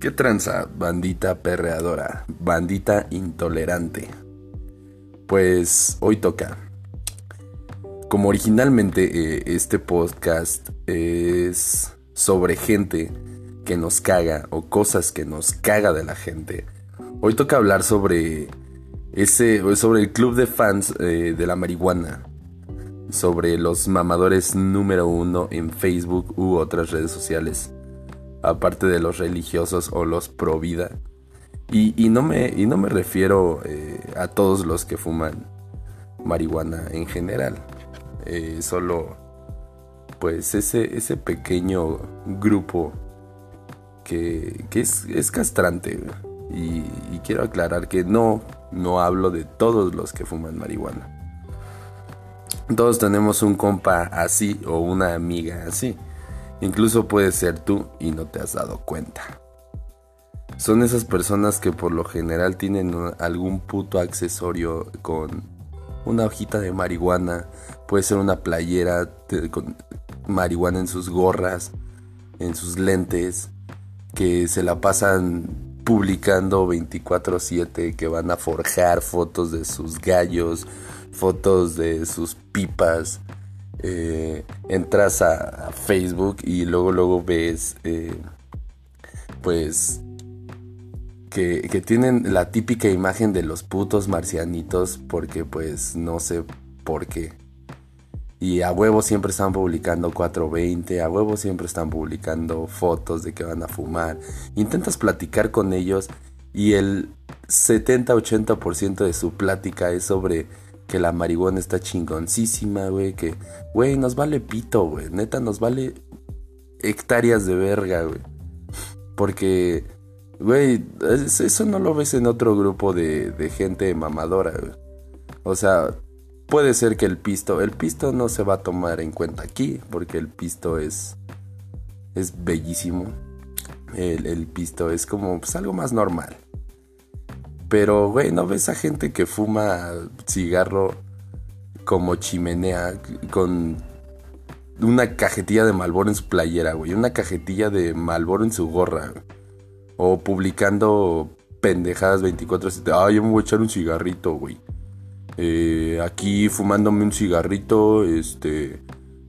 ¿Qué tranza, bandita perreadora, bandita intolerante? Pues hoy toca. Como originalmente eh, este podcast es sobre gente que nos caga o cosas que nos caga de la gente. Hoy toca hablar sobre ese sobre el club de fans eh, de la marihuana, sobre los mamadores número uno en Facebook u otras redes sociales aparte de los religiosos o los pro vida. Y, no, me, refiero eh, a todos los que fuman marihuana en general. Eh, solo pues ese, ese pequeño grupo que, es, castrante. Y, y, quiero aclarar que no, no hablo de todos los que fuman marihuana. Todos tenemos un compa así o una amiga así. Incluso puede ser tú y no te has dado cuenta. Son esas personas que por lo general tienen algún puto accesorio con una hojita de marihuana, puede ser una playera con marihuana en sus gorras, en sus lentes, que se la pasan publicando 24/7, que van a forjar fotos de sus gallos, fotos de sus pipas, eh, entras a, Facebook y luego luego ves eh, pues que, que, tienen la típica imagen de los putos marcianitos porque pues no sé por qué. Y a huevo siempre están publicando 420, a huevo siempre están publicando fotos de que van a fumar. Intentas platicar con ellos y el 70-80% de su plática es sobre que la marihuana está chingoncísima, güey, que, güey, nos vale pito, güey, neta, nos vale hectáreas de verga, güey. Porque, güey, eso no lo ves en otro grupo de, de gente mamadora. O sea, puede ser que el pisto, el pisto no se va a tomar en cuenta aquí, porque el pisto es, es bellísimo. El, el pisto es como, pues, algo más normal. Pero, güey, ¿no ves a gente que fuma cigarro como chimenea con una cajetilla de Malboro en su playera, güey? Una cajetilla de Malboro en su gorra. O publicando pendejadas 24-7. Ah, yo me voy a echar un cigarrito, güey. Eh, aquí fumándome un cigarrito, este...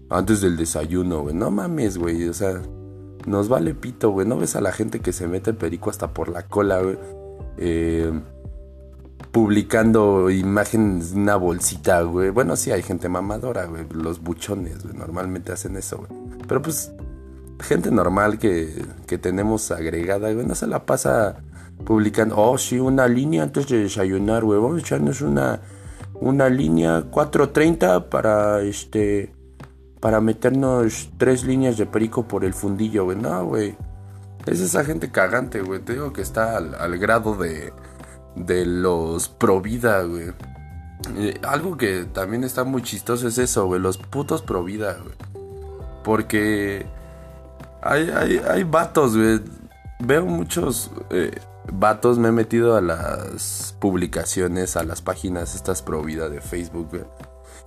Antes del desayuno, güey. No mames, güey. O sea, nos vale pito, güey. ¿No ves a la gente que se mete el perico hasta por la cola, güey? Eh, publicando imágenes de una bolsita, güey. Bueno, sí, hay gente mamadora, güey. Los buchones, güey. Normalmente hacen eso, güey. Pero pues, gente normal que, que tenemos agregada, güey, no se la pasa publicando. Oh, sí, una línea antes de desayunar, güey. Vamos a echarnos una, una línea 430 para este. Para meternos tres líneas de perico por el fundillo, güey. No, güey. Es esa gente cagante, güey. Te digo que está al grado de de los pro vida, güey. algo que también está muy chistoso es eso, güey. Los putos pro vida, güey. Porque hay, hay, hay vatos, güey. Veo muchos eh, vatos. Me he metido a las publicaciones, a las páginas estas pro vida de Facebook, güey.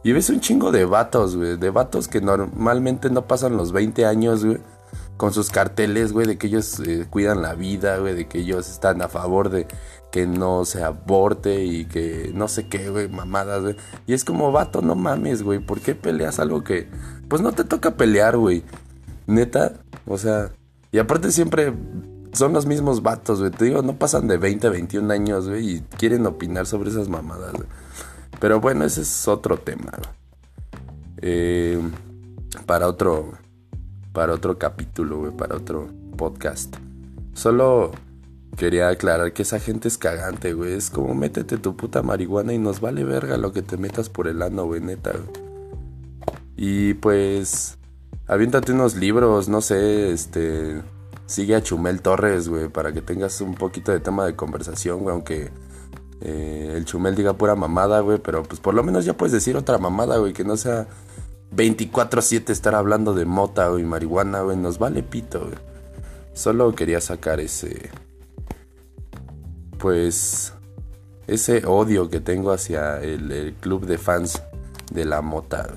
Y ves un chingo de vatos, güey. De vatos que normalmente no pasan los 20 años, güey con sus carteles, güey, de que ellos eh, cuidan la vida, güey, de que ellos están a favor de que no se aborte y que no sé qué, güey, mamadas, güey. Y es como, vato, no mames, güey, ¿por qué peleas algo que, pues no te toca pelear, güey? Neta, o sea, y aparte siempre son los mismos vatos, güey, te digo, no pasan de 20 a 21 años, güey, y quieren opinar sobre esas mamadas, güey. Pero bueno, ese es otro tema, güey. Eh, para otro para otro capítulo, güey, para otro podcast. Solo quería aclarar que esa gente es cagante, güey. Es como métete tu puta marihuana y nos vale verga lo que te metas por el ano, güey, neta. Y pues, aviéntate unos libros, no sé, este... Sigue a Chumel Torres, güey, para que tengas un poquito de tema de conversación, güey, aunque eh, el Chumel diga pura mamada, güey, pero pues por lo menos ya puedes decir otra mamada, güey, que no sea 24-7 estar hablando de mota, y marihuana, güey, nos vale pito. Solo quería sacar ese. Pues. Ese odio que tengo hacia el club de fans de la mota.